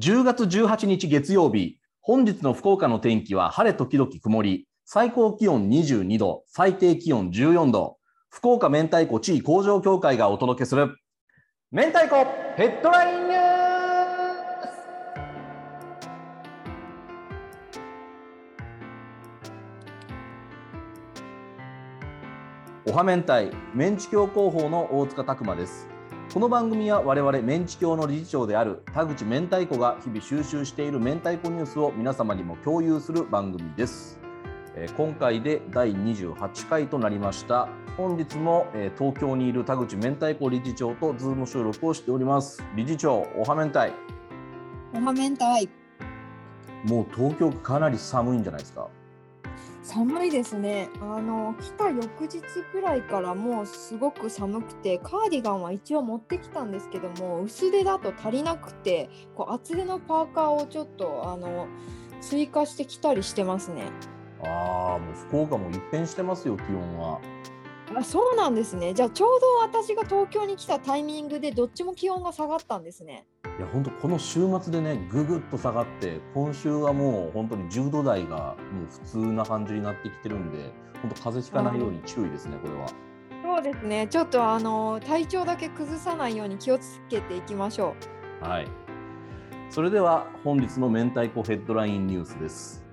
10月18日月曜日、本日の福岡の天気は晴れ時々曇り、最高気温22度、最低気温14度、福岡明太子地位向上協会がお届けする、明太子ヘッドラインニュース。おは明太、メンチ協広報の大塚拓馬です。この番組は我々メンチ協の理事長である田口明太子が日々収集している明太子ニュースを皆様にも共有する番組です。えー今回で第28回となりました。本日も、えー東京にいる田口明太子理事長とズーム収録をしております。理事長、おは明太。おはめんたい。もう東京かなり寒いんじゃないですか。寒いですね。あの来た翌日くらいからもうすごく寒くて、カーディガンは一応持ってきたんですけども、薄手だと足りなくて、こう厚手のパーカーをちょっとあの追加してきたりしてますね。ああ、もう福岡も一変してますよ、気温は。あ、そうなんですね。じゃあちょうど私が東京に来たタイミングでどっちも気温が下がったんですね。いや本当この週末でねぐぐっと下がって今週はもう本当に10度台がもう普通な感じになってきてるんで本当風邪ひかないように注意ですねこれは。そうですね。ちょっとあの体調だけ崩さないように気をつけていきましょう。はい。それでは本日の明太子ヘッドラインニュースです。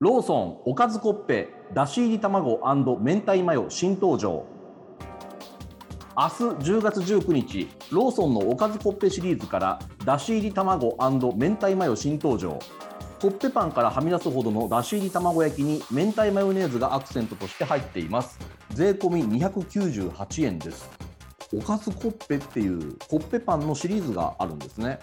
ローソンおかずコッペだし入り卵明太マヨ新登場。明日10月19日、ローソンのおかずコッペシリーズからだし入り卵明太マヨ新登場。コッペパンからはみ出すほどのだし入り卵焼きに明太マヨネーズがアクセントとして入っています。税込298円です。おかずコッペっていうコッペパンのシリーズがあるんですね。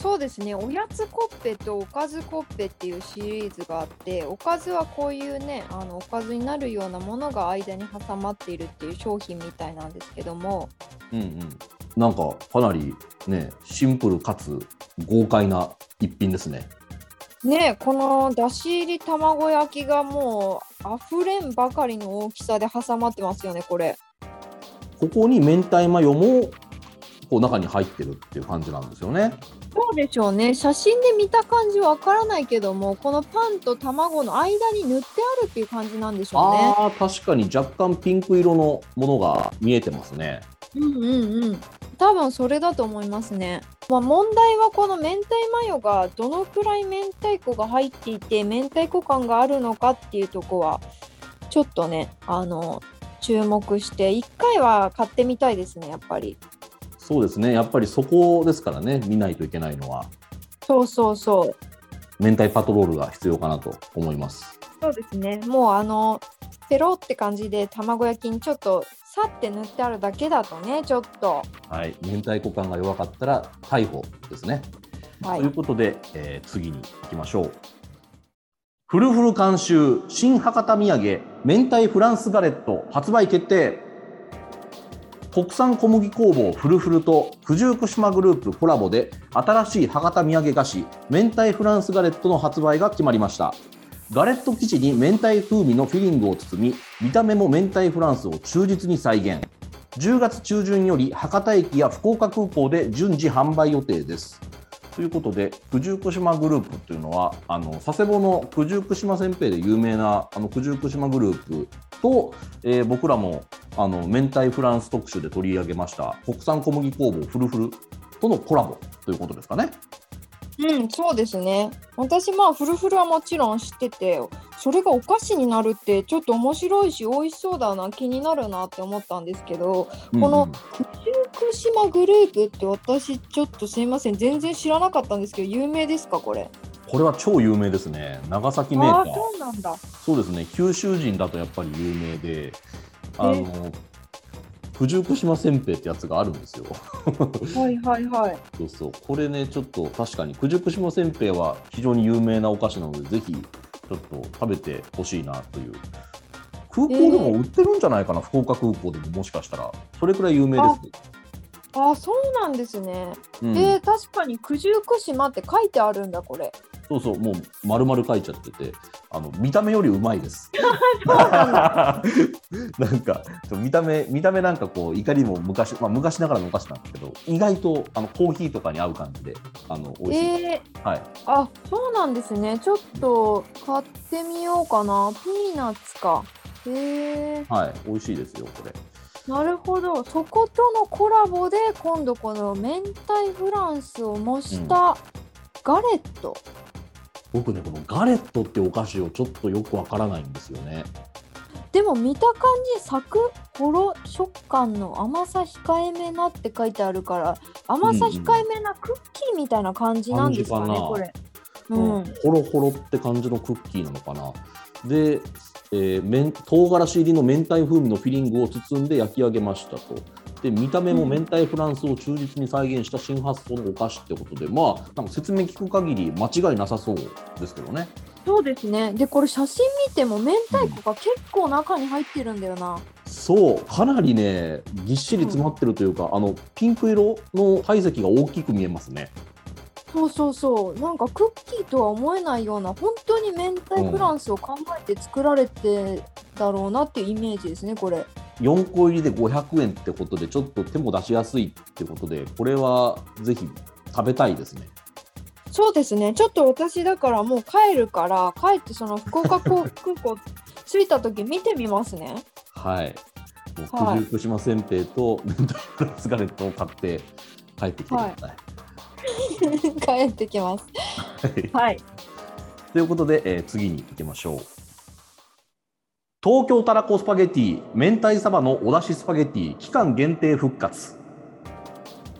そうですね、おやつコッペとおかずコッペっていうシリーズがあって、おかずはこういうね、あのおかずになるようなものが間に挟まっているっていう商品みたいなんですけども、うんうん。なんかかなりねシンプルかつ豪快な一品ですね。ね、このだし入り卵焼きがもう溢れんばかりの大きさで挟まってますよね、これ。ここに明太マヨもこう中に入ってるっていう感じなんですよね。そうでしょうね、写真で見た感じわからないけども、このパンと卵の間に塗ってあるっていう感じなんでしょうね。ああ確かに若干ピンク色のものが見えてますね。うんうんうん。多分それだと思いますね。まあ、問題はこの明太マヨがどのくらい明太子が入っていて明太子感があるのかっていうとこはちょっとねあの注目して一回は買ってみたいですねやっぱり。そうですねやっぱりそこですからね見ないといけないのはそうそうそう。明太パトロールが必要かなと思います。そうですね。もうあのペロって感じで卵焼きにちょっとさって塗ってあるだけだとねちょっと。はい明太子感が弱かったら逮捕ですね。はいということで、えー次に行きましょう。フルフル監修新博多土産明太フランスガレット発売決定国産小麦工房フルフルと九十九島グループコラボで新しい博多土産菓子明太フランスガレットの発売が決まりました。ガレット生地に明太風味のフィリングを包み見た目も明太フランスを忠実に再現。10月中旬より博多駅や福岡空港で順次販売予定です。ということで九十九島グループというのはあの佐世保の九十九島せんべいで有名なあの九十九島グループと、えー僕らもあの明太フランス特集で取り上げました国産小麦工房フルフルとのコラボということですかね。うん、そうですね。私まあフルフルはもちろん知ってて、それがお菓子になるってちょっと面白いし美味しそうだな気になるなって思ったんですけど、このうんうん九十九島グループって私ちょっとすいません全然知らなかったんですけど有名ですかこれ？これは超有名ですね。長崎メーカーああーそうなんだ。そうですね九州人だとやっぱり有名であの九十九島せんべいってやつがあるんですよ。はいはいはい。そうそう、これね、ちょっと確かに九十九島せんべいは非常に有名なお菓子なので、ぜひちょっと食べてほしいなという。空港でも売ってるんじゃないかな、福岡空港でももしかしたら、それくらい有名ですね。あそうなんですね。うんえー、確かに九十九島って書いてあるんだこれ。そうそう、もう丸々書いちゃってて、あの見た目よりうまいです。なんか見た目見た目なんかこう怒りも昔まあ昔ながらのお菓子なんですけど、意外とあのコーヒーとかに合う感じであの美味しい。えー、はい。あそうなんですね。ちょっと買ってみようかな。ピーナッツか。へえはい、美味しいですよこれ。なるほど。そことのコラボで今度この明太フランスを模したガレット。僕ねこのガレットってお菓子をちょっとよくわからないんですよね。でも見た感じサクホロ食感の甘さ控えめなって書いてあるから甘さ控えめなクッキーみたいな感じなんですかね、感じかなこれ。ううんん、ホロホロって感じのクッキーなのかな。で、えー、唐辛子入りの明太風味のフィリングを包んで焼き上げましたと。で見た目も明太フランスを忠実に再現した新発想のお菓子ってことで、まあなんか説明聞く限り間違いなさそうですけどね。そうですね。でこれ写真見ても明太子が結構中に入ってるんだよな。そうかなりねぎっしり詰まってるというか、あのピンク色の体積が大きく見えますね。そうそうそう。なんかクッキーとは思えないような本当に明太フランスを考えて作られてだろうなっていうイメージですねこれ。4個入りで500円ってことでちょっと手も出しやすいってことでこれはぜひ食べたいですね。そうですね。ちょっと私だからもう帰るから帰ってその福岡港空港着いた時見てみますね。はい。九十九島せんべいと明太フランスガレットを買って帰ってきてください。帰ってきます。はいはい。ということで、えー次に行きましょう。東京たらこスパゲティ明太サバのお出汁スパゲティ期間限定復活。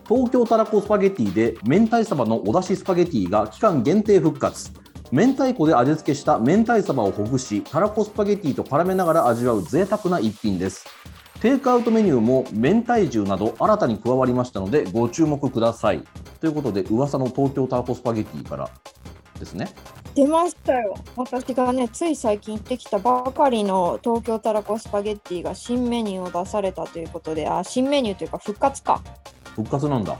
東京たらこスパゲティで明太サバのお出汁スパゲティが期間限定復活。明太子で味付けした明太サバをほぐしたらこスパゲティと絡めながら味わう贅沢な一品です。テイクアウトメニューも明太重など新たに加わりましたのでご注目ください。ということで噂の東京たらこスパゲティからですね。出ましたよ。私がね、つい最近行ってきたばかりの東京たらこスパゲッティが新メニューを出されたということで、あ、新メニューというか復活か。復活なんだ。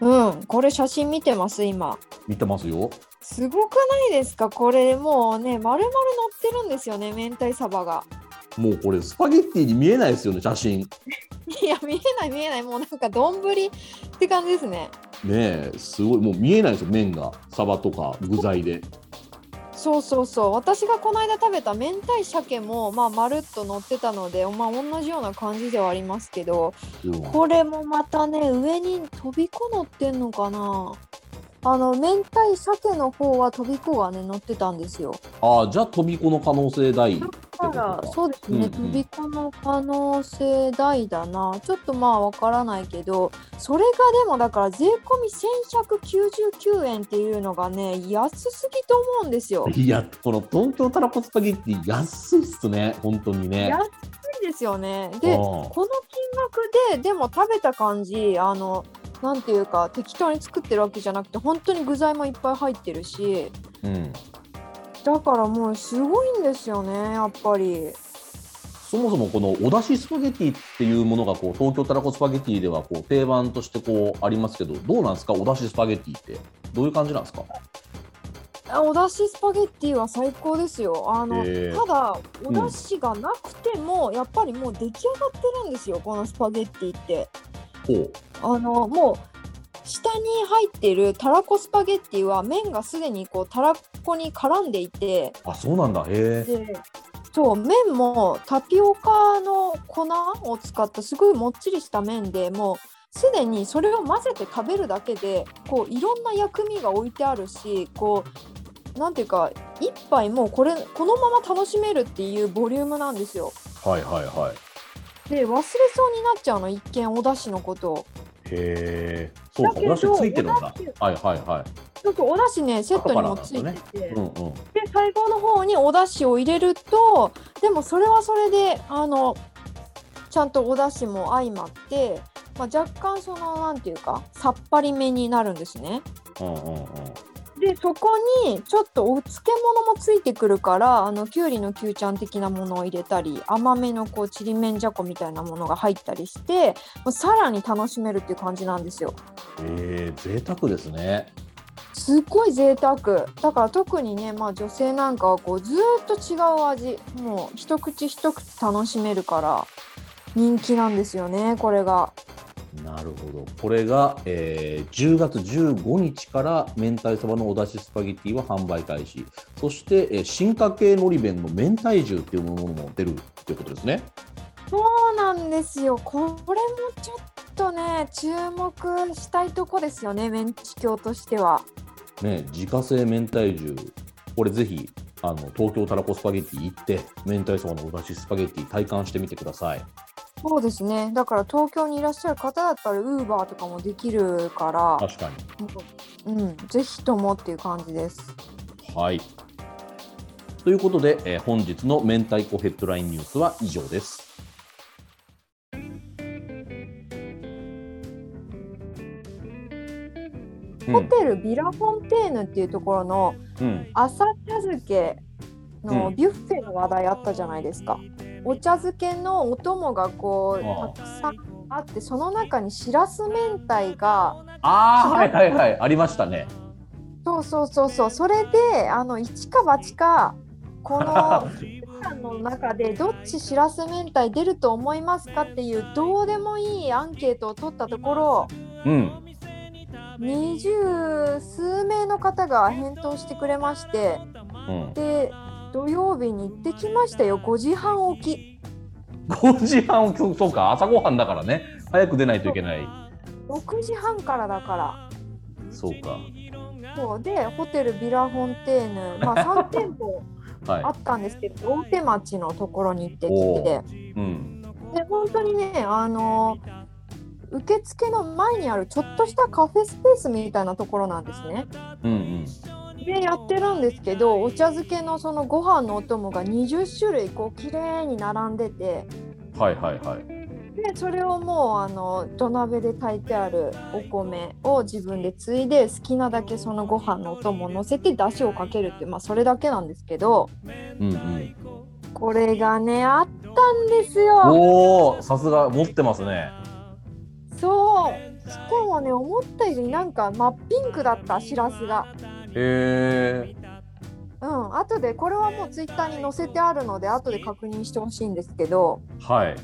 うん、これ写真見てます、今。見てますよ。すごくないですか？これもうね、丸々乗ってるんですよね、明太サバが。もうこれスパゲッティに見えないですよね、写真。ね いや、見えない見えない。もうなんか丼って感じですね。え、すごい。もう見えないですよ、麺が。サバとか具材で。そうそうそう。私がこの間食べた明太鮭も、まあ、まるっと乗ってたので、まあ、同じような感じではありますけど、うんこれもまたね、上に飛び子乗ってんのかなあの、明太鮭の方は飛び子がね、乗ってたんですよ。ああ、じゃあ飛び子の可能性大。だことからか、そうですね、うんうん飛び子の可能性大だな。ちょっとまあわからないけど、それがでもだから税込み1199円っていうのがね、安すぎと思うんですよ。いや、この東京たらこスパゲッティ安いっすね、本当にね。安いですよね。で、うんこの金額ででも食べた感じあのなんていうか適当に作ってるわけじゃなくて本当に具材もいっぱい入ってるしうん。だからもうすごいんですよねやっぱり。そもそもこのお出汁スパゲッティっていうものがこう東京たらこスパゲッティではこう定番としてこうありますけどどうなんですかお出汁スパゲッティって。どういう感じなんですか？あお出汁スパゲッティは最高ですよ。あの、へーただお出汁がなくても、やっぱりもう出来上がってるんですよこのスパゲッティってあのもう下に入ってるたらこスパゲッティは麺がすでにこうたらこに絡んでいてあそうなんだ。へえ。でそう麺もタピオカの粉を使ったすごいもっちりした麺でもうすでにそれを混ぜて食べるだけでこういろんな薬味が置いてあるしこうなんていうか一杯もうこれこのまま楽しめるっていうボリュームなんですよ。はいはいはいで忘れそうになっちゃうの一見お出汁のことを。へえそうかお出汁ついてるんだはいはいはちょっとお出汁ねセットにもついてて。いうんうんで最後の方にお出汁を入れるとでもそれはそれであのちゃんとお出汁も相まって、まあ、若干そのなんていうかさっぱりめになるんですね。うんうんうんでそこにちょっとお漬物もついてくるからあのきゅうりのきゅうちゃん的なものを入れたり甘めのこうちりめんじゃこみたいなものが入ったりしてもうさらに楽しめるっていう感じなんですよ。えー、贅沢ですね。すっごい贅沢。だから特にね、まあ、女性なんかはこうずーっと違う味もう一口一口楽しめるから人気なんですよねこれがなるほど。これが、えー10月15日から明太そばのお出汁スパゲティは販売開始。そして、えー進化系のり弁の明太重っていうものも出るということですね。そうなんですよこれもちょっとね注目したいとこですよねメンチ教としてはね、自家製明太重。これぜひ、あの東京たらこスパゲティ行って、明太そばのお出汁スパゲティ体感してみてください。そうですねだから東京にいらっしゃる方だったらウーバーとかもできるから確かに。うんぜひともっていう感じですはい。ということで、えー本日の明太子ヘッドラインニュースは以上です。ホテルビラフォンテーヌっていうところのうん、朝茶漬けのうんビュッフェの話題あったじゃないですか。お茶漬けのお供がこうたくさんあってその中にしらす明太がああ、はいはいはい、ありましたね。そうそうそうそう。それであの一か八かこのの中でどっちしらす明太出ると思いますかっていうどうでもいいアンケートを取ったところうん。二十数名の方が返答してくれましてうん、で土曜日に行ってきましたよ。5時半起き。5時半そうそうか。朝ごはんだからね。早く出ないといけない。6時半からだから。そうか。そう。でホテルビラフォンテーヌ、まあ、3店舗 あはったんですけど大手町のところに行っておきて。いうん。で本当にねあの受付の前にあるちょっとしたカフェスペースみたいなところなんですね。うんうんでやってるんですけどお茶漬けのそのご飯のお供が20種類こう綺麗に並んでて。はいはいはい。でそれをもうあの土鍋で炊いてあるお米を自分でついで好きなだけそのご飯のお供を乗せて出汁をかけるってまあそれだけなんですけどうんうん。これがねあったんですよ。おおさすが持ってますね。そう。しかもね思ったよりなんか真っピンクだったしらすが。へえうん、後でこれはもうツイッターに載せてあるので後で確認してほしいんですけど。はい。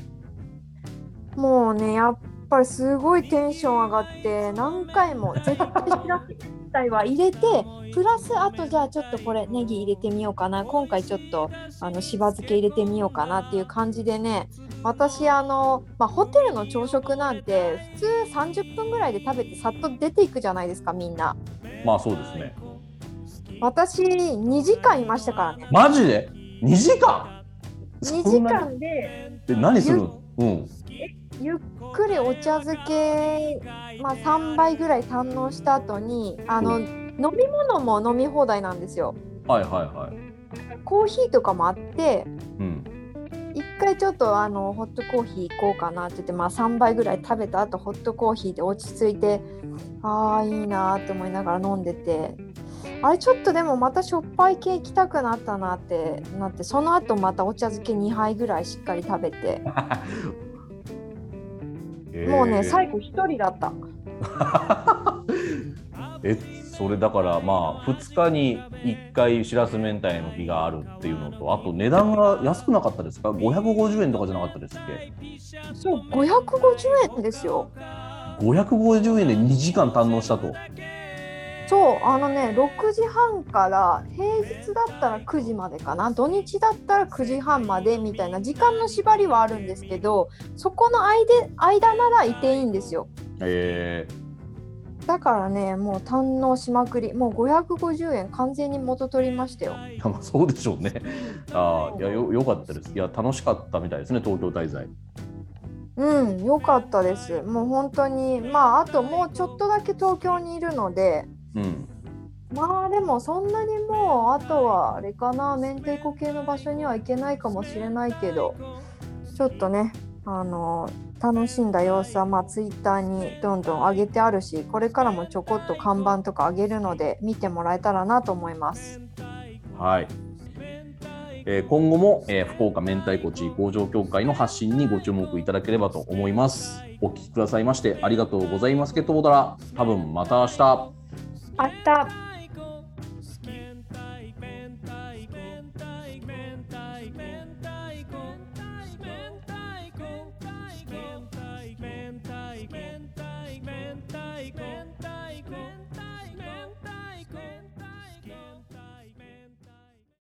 もうねやっぱりすごいテンション上がって何回も絶対しは入れてプラスあとじゃあちょっとこれネギ入れてみようかな。今回ちょっとあのしば漬け入れてみようかな。っていう感じでね私あの、まあ、ホテルの朝食なんて普通30分ぐらいで食べてさっと出ていくじゃないですかみんな。まあそうですね私2時間いましたからね。マジで？2時間？2時間でで何する？のうん。ゆっくりお茶漬け、まあ、3杯ぐらい堪能した後にあの、う飲み物も飲み放題なんですよ。はいはいはい。コーヒーとかもあってうん。一回ちょっとあのホットコーヒー行こうかなって言って、まあ、3杯ぐらい食べた後ホットコーヒーで落ち着いてああいいなーって思いながら飲んでてあれちょっとでもまたしょっぱい系行きたくなったなってなってその後またお茶漬け2杯ぐらいしっかり食べて。もうね最後1人だった。えそれだからまあ2日に1回しらす明太の日があるっていうのとあと値段が安くなかったですか？550円とかじゃなかったですっけ？そう550円ですよ。550円で2時間堪能したとそうあのね6時半から平日だったら9時までかな。土日だったら9時半までみたいな時間の縛りはあるんですけどそこの間間ならいていいんですよ。えだからねもう堪能しまくり。もう550円完全に元取りましたよ。ー、いやまあそうでしょうね。あーいやよよかったです。いや楽しかったみたいですね東京滞在。うん良かったです。もう本当にまああともうちょっとだけ東京にいるのでうん。まあでもそんなにもうあとはあれかな明太子系の場所には行けないかもしれないけどちょっとねあの楽しんだ様子はまあツイッターにどんどん上げてあるしこれからもちょこっと看板とか上げるので見てもらえたらなと思います。はい、えー今後も、えー福岡明太子地位工場協会の発信にご注目いただければと思います。お聞きくださいましてありがとうございます。けどうだら多分また明日明日